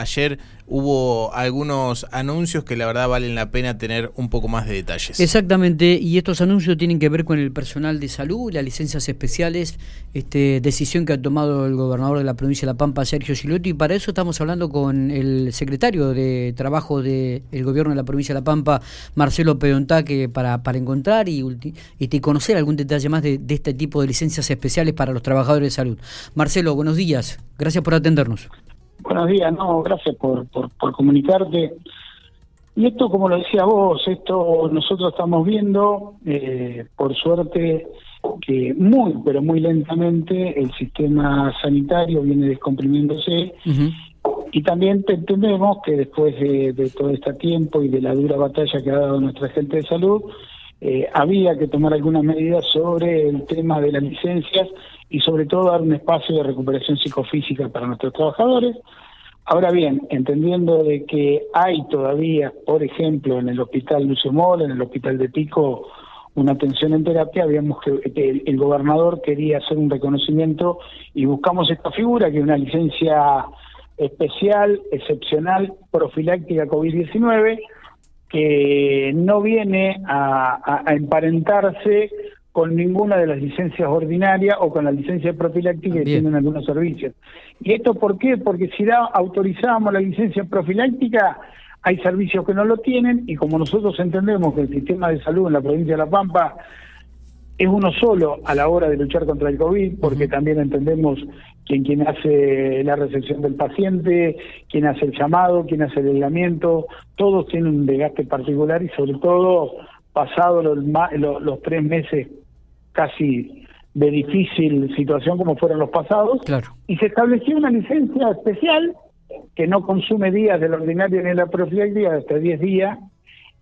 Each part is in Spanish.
ayer hubo algunos anuncios que la verdad valen la pena tener un poco más de detalles. Exactamente, y estos anuncios tienen que ver con el personal de salud, las licencias especiales, este, decisión que ha tomado el gobernador de la provincia de La Pampa, Sergio Silotti, y para eso estamos hablando con el secretario de Trabajo del gobierno de la provincia de La Pampa, Marcelo Pedontaque, para, para encontrar y, y, conocer algún detalle más de, de este tipo de licencias especiales para los trabajadores de salud. Marcelo, buenos días, gracias por atendernos. Buenos días, no, gracias por, por, comunicarte. Y esto, como lo decía vos, esto nosotros estamos viendo, eh, por suerte, que muy, pero muy lentamente el sistema sanitario viene descomprimiéndose. Y también entendemos que después de, todo este tiempo y de la dura batalla que ha dado nuestra gente de salud, eh, había que tomar algunas medidas sobre el tema de las licencias y sobre todo dar un espacio de recuperación psicofísica para nuestros trabajadores. Ahora bien, entendiendo de que hay todavía, por ejemplo, en el hospital Lucio Mola, en el hospital de Pico, una atención en terapia, habíamos que, el, gobernador quería hacer un reconocimiento y buscamos esta figura, que es una licencia especial, excepcional, profiláctica COVID-19, que no viene a, emparentarse con ninguna de las licencias ordinarias o con la licencia profiláctica que tienen algunos servicios. ¿Y esto por qué? Porque si da, autorizábamos la licencia profiláctica, hay servicios que no lo tienen y como nosotros entendemos que el sistema de salud en la provincia de La Pampa es uno solo a la hora de luchar contra el COVID, porque también entendemos quién, quién hace la recepción del paciente, quién hace el llamado, quién hace el aislamiento, todos tienen un desgaste particular y sobre todo pasado los, los, tres meses casi de difícil situación como fueron los pasados, claro. y se estableció una licencia especial que no consume días del ordinario ni la profiláctica, hasta 10 días,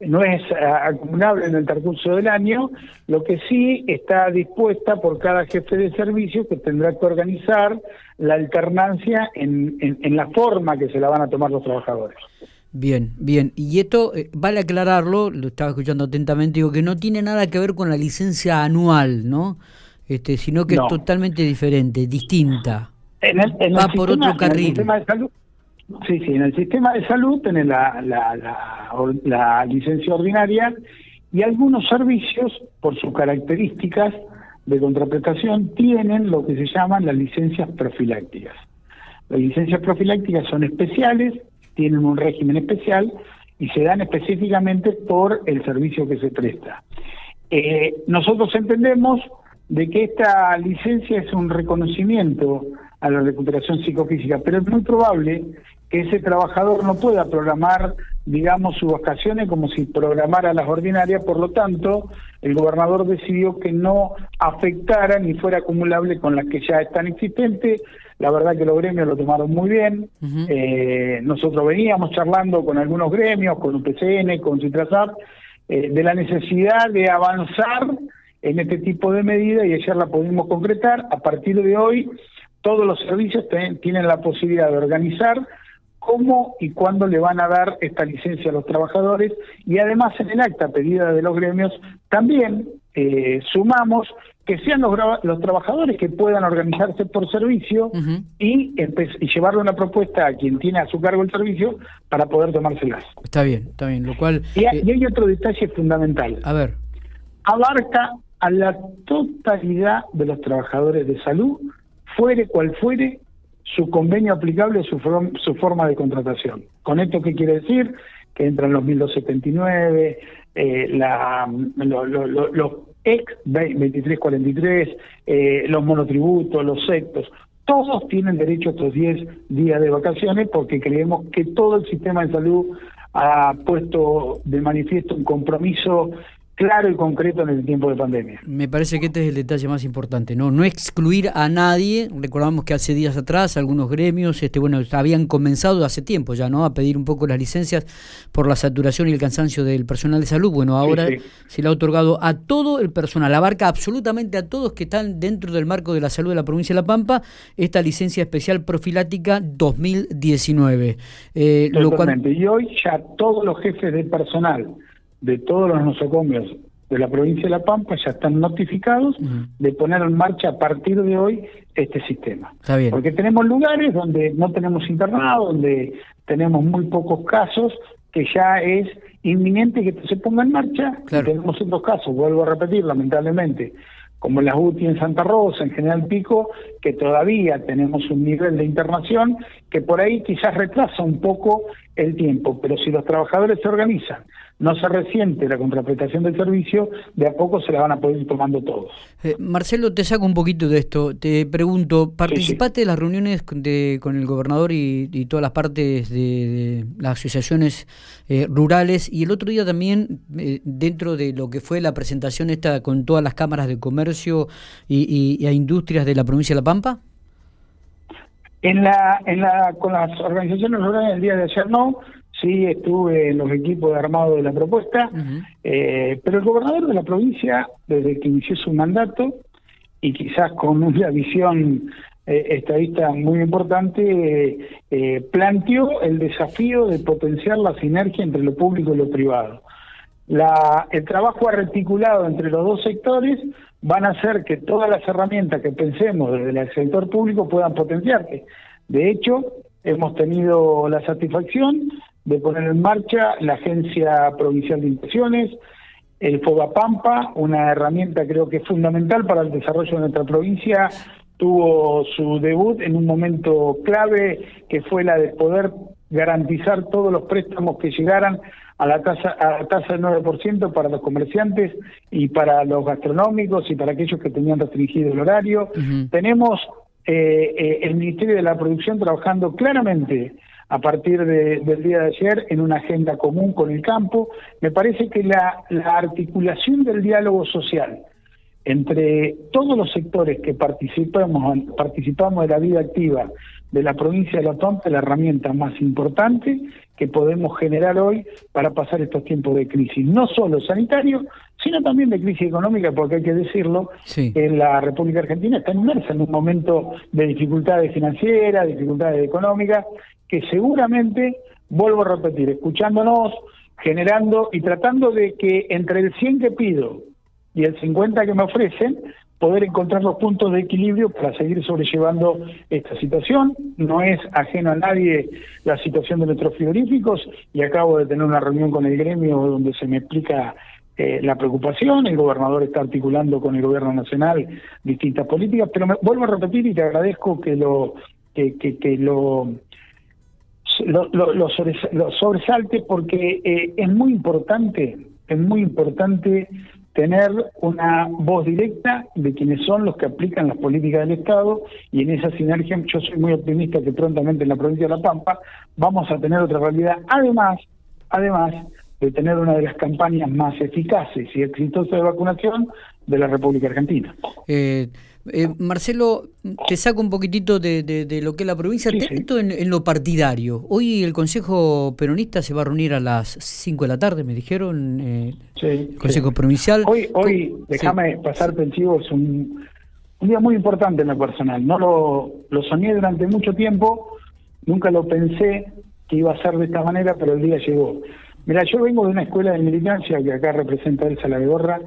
no es acumulable en el transcurso del año, lo que sí está dispuesta por cada jefe de servicio que tendrá que organizar la alternancia en, en, la forma que se la van a tomar los trabajadores. Bien, bien. Y esto, eh, vale aclararlo, lo estaba escuchando atentamente, digo que no tiene nada que ver con la licencia anual, ¿no? Este, sino que es totalmente diferente, distinta. En el, Va por otro carril. Sí, sí, en el sistema de salud tienen la, la, licencia ordinaria y algunos servicios, por sus características de contraprestación, tienen lo que se llaman las licencias profilácticas. Las licencias profilácticas son especiales, tienen un régimen especial y se dan específicamente por el servicio que se presta. Eh, nosotros entendemos de que esta licencia es un reconocimiento a la recuperación psicofísica, pero es muy probable que ese trabajador no pueda programar, digamos, sus vacaciones como si programara las ordinarias, por lo tanto, el gobernador decidió que no afectara ni fuera acumulable con las que ya están existentes. La verdad que los gremios lo tomaron muy bien. eh, nosotros veníamos charlando con algunos gremios, con UPCN, con Citrasap, eh, de la necesidad de avanzar en este tipo de medidas y ayer la pudimos concretar. A partir de hoy, todos los servicios tienen la posibilidad de organizar cómo y cuándo le van a dar esta licencia a los trabajadores y además en el acta pedida de los gremios también eh, sumamos que sean los, los trabajadores que puedan organizarse por servicio y, y llevarle una propuesta a quien tiene a su cargo el servicio para poder tomárselas. Está bien, está bien, lo cual... Y, hay, y hay otro detalle fundamental. A ver. Abarca a la totalidad de los trabajadores de salud, fuere cual fuere su convenio aplicable, su, su forma de contratación. ¿Con esto qué quiere decir? Que entran los 1279, eh, la, los ex 2343, eh, los monotributos, los sectos, todos tienen derecho a estos 10 días de vacaciones porque creemos que todo el sistema de salud ha puesto de manifiesto un compromiso claro y concreto en el tiempo de pandemia. Me parece que este es el detalle más importante, ¿no? No excluir a nadie. Recordamos que hace días atrás algunos gremios, este, bueno, habían comenzado hace tiempo ya, ¿no? A pedir un poco las licencias por la saturación y el cansancio del personal de salud. Bueno, ahora se le ha otorgado a todo el personal, abarca absolutamente a todos que están dentro del marco de la salud de la provincia de La Pampa, esta licencia especial profiláctica 2019. Eh, lo cual... Y hoy ya todos los jefes de personal de todos los nosocomios de la provincia de La Pampa ya están notificados de poner en marcha a partir de hoy este sistema. Está bien. Porque tenemos lugares donde no tenemos internado, donde tenemos muy pocos casos, que ya es inminente que se ponga en marcha. Tenemos otros casos, vuelvo a repetir, lamentablemente, como las UTI en Santa Rosa, en General Pico, que todavía tenemos un nivel de internación que por ahí quizás retrasa un poco el tiempo, pero si los trabajadores se organizan no se resiente la contraprestación del servicio, de a poco se la van a poder ir tomando todos. Eh, Marcelo, te saco un poquito de esto. Te pregunto, ¿participaste de las reuniones de, con el gobernador y, todas las partes de, las asociaciones eh, rurales? Y el otro día también, eh, dentro de lo que fue la presentación esta con todas las cámaras de comercio y, y, industrias de la provincia de La Pampa? En la, en la, con las organizaciones rurales el día de ayer no, sí estuve en los equipos de armado de la propuesta, eh, pero el gobernador de la provincia, desde que inició su mandato, y quizás con una visión eh, estadista muy importante, eh, planteó el desafío de potenciar la sinergia entre lo público y lo privado. La, el trabajo articulado entre los dos sectores van a hacer que todas las herramientas que pensemos desde el sector público puedan potenciarse. De hecho, hemos tenido la satisfacción de poner en marcha la Agencia Provincial de Inversiones, el Pampa, una herramienta creo que es fundamental para el desarrollo de nuestra provincia, tuvo su debut en un momento clave que fue la de poder garantizar todos los préstamos que llegaran a la tasa a la tasa del 9% para los comerciantes y para los gastronómicos y para aquellos que tenían restringido el horario. Tenemos eh, eh, el Ministerio de la Producción trabajando claramente a partir del día de ayer en una agenda común con el campo. Me parece que la, articulación del diálogo social entre todos los sectores que participamos, participamos de la vida activa de la provincia de La Pampa la herramienta más importante que podemos generar hoy para pasar estos tiempos de crisis, no solo sanitario, sino también de crisis económica, porque hay que decirlo, la República Argentina está inmersa en un momento de dificultades financieras, dificultades económicas, que seguramente, vuelvo a repetir, escuchándonos, generando y tratando de que entre el 100 que pido y el 50 que me ofrecen, poder encontrar los puntos de equilibrio para seguir sobrellevando esta situación. No es ajeno a nadie la situación de nuestros frigoríficos y acabo de tener una reunión con el gremio donde se me explica eh, la preocupación, el gobernador está articulando con el gobierno nacional distintas políticas, pero me, vuelvo a repetir y te agradezco que lo que, que lo lo, lo, sobresalte porque eh, es muy importante, es muy importante tener una voz directa de quienes son los que aplican las políticas del Estado y en esa sinergia yo soy muy optimista que prontamente en la provincia de La Pampa vamos a tener otra realidad, además, además de tener una de las campañas más eficaces y exitosas de vacunación de la República Argentina. Eh, eh, Marcelo, te saco un poquitito de, de, lo que es la provincia, Esto en, lo partidario. Hoy el Consejo Peronista se va a reunir a las 5 de la tarde, me dijeron, eh, el Consejo Provincial. Hoy, hoy déjame pasarte el chivo, es un, un, día muy importante en lo personal. No lo, lo soñé durante mucho tiempo, nunca lo pensé que iba a ser de esta manera, pero el día llegó. Mira, yo vengo de una escuela de militancia que acá representa el Saladegorra,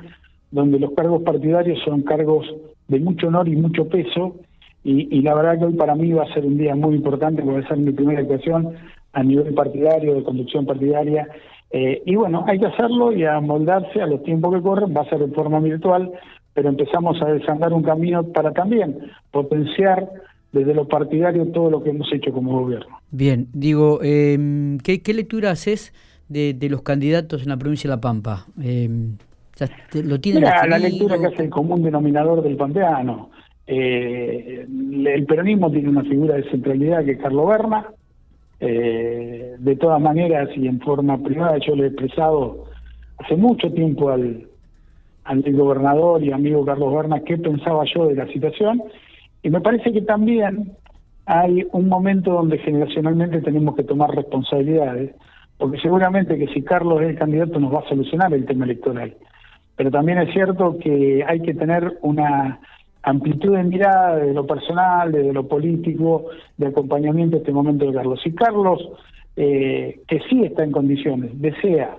donde los cargos partidarios son cargos de mucho honor y mucho peso, y, la verdad que hoy para mí va a ser un día muy importante, porque va a ser mi primera actuación a nivel partidario, de conducción partidaria, eh, y bueno, hay que hacerlo y a moldarse a los tiempos que corren, va a ser de forma virtual, pero empezamos a desandar un camino para también potenciar desde lo partidario todo lo que hemos hecho como gobierno. Bien, digo, eh, ¿qué, ¿qué, lectura haces de, de, los candidatos en la provincia de La Pampa? Eh, lo tiene la lectura que hace el común denominador del panteano. Eh, el peronismo tiene una figura de centralidad que es Carlos Berna. Eh, de todas maneras, y en forma privada, yo le he expresado hace mucho tiempo al, al gobernador y amigo Carlos Berna qué pensaba yo de la situación. Y me parece que también hay un momento donde generacionalmente tenemos que tomar responsabilidades, porque seguramente que si Carlos es el candidato nos va a solucionar el tema electoral pero también es cierto que hay que tener una amplitud de mirada de lo personal, de lo político, de acompañamiento a este momento de Carlos. Si Carlos, eh, que sí está en condiciones, desea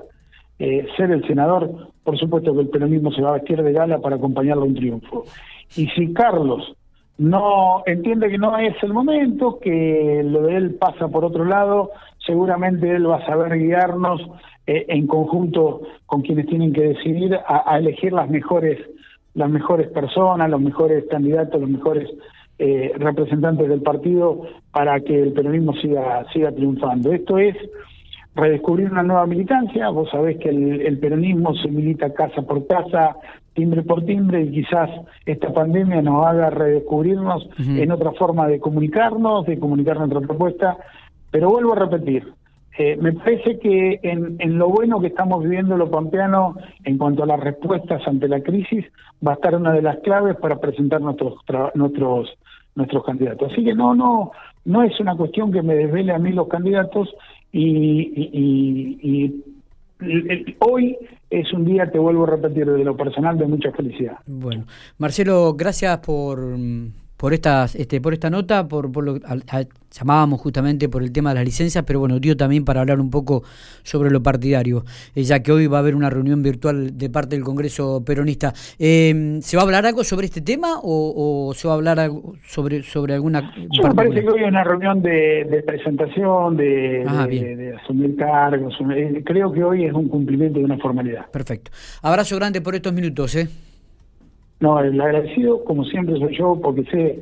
eh, ser el senador, por supuesto que el peronismo se va a vestir de gala para acompañarlo a un triunfo. Y si Carlos no entiende que no es el momento, que lo de él pasa por otro lado, seguramente él va a saber guiarnos eh, en conjunto con quienes tienen que decidir a, elegir las mejores las mejores personas, los mejores candidatos, los mejores eh, representantes del partido para que el peronismo siga siga triunfando. Esto es redescubrir una nueva militancia. Vos sabés que el, peronismo se milita casa por casa, timbre por timbre, y quizás esta pandemia nos haga redescubrirnos en otra forma de comunicarnos, de comunicar nuestra propuesta. Pero vuelvo a repetir, eh, me parece que en, en, lo bueno que estamos viviendo los pampeanos en cuanto a las respuestas ante la crisis va a estar una de las claves para presentar nuestros nuestros nuestros candidatos. Así que no no no es una cuestión que me desvele a mí los candidatos, y, hoy es un día, te vuelvo a repetir, de lo personal de mucha felicidad. Bueno, Marcelo, gracias por por estas este por esta nota por, por lo llamábamos justamente por el tema de las licencias pero bueno dio también para hablar un poco sobre lo partidario. Eh, ya que hoy va a haber una reunión virtual de parte del Congreso peronista. Eh, se va a hablar algo sobre este tema o, se va a hablar algo sobre sobre alguna Yo me parece que hoy es una reunión de, presentación de, ah, de, asumir cargos eh, creo que hoy es un cumplimiento de una formalidad. Perfecto. Abrazo grande por estos minutos eh no, el agradecido, como siempre, soy yo, porque sé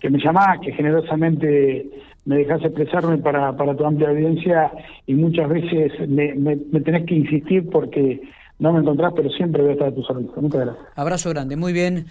que me llamás, que generosamente me dejas expresarme para, para tu amplia audiencia y muchas veces me, tenés que insistir porque no me encontrás, pero siempre voy a estar a tu servicio. Muchas gracias. Abrazo grande, muy bien.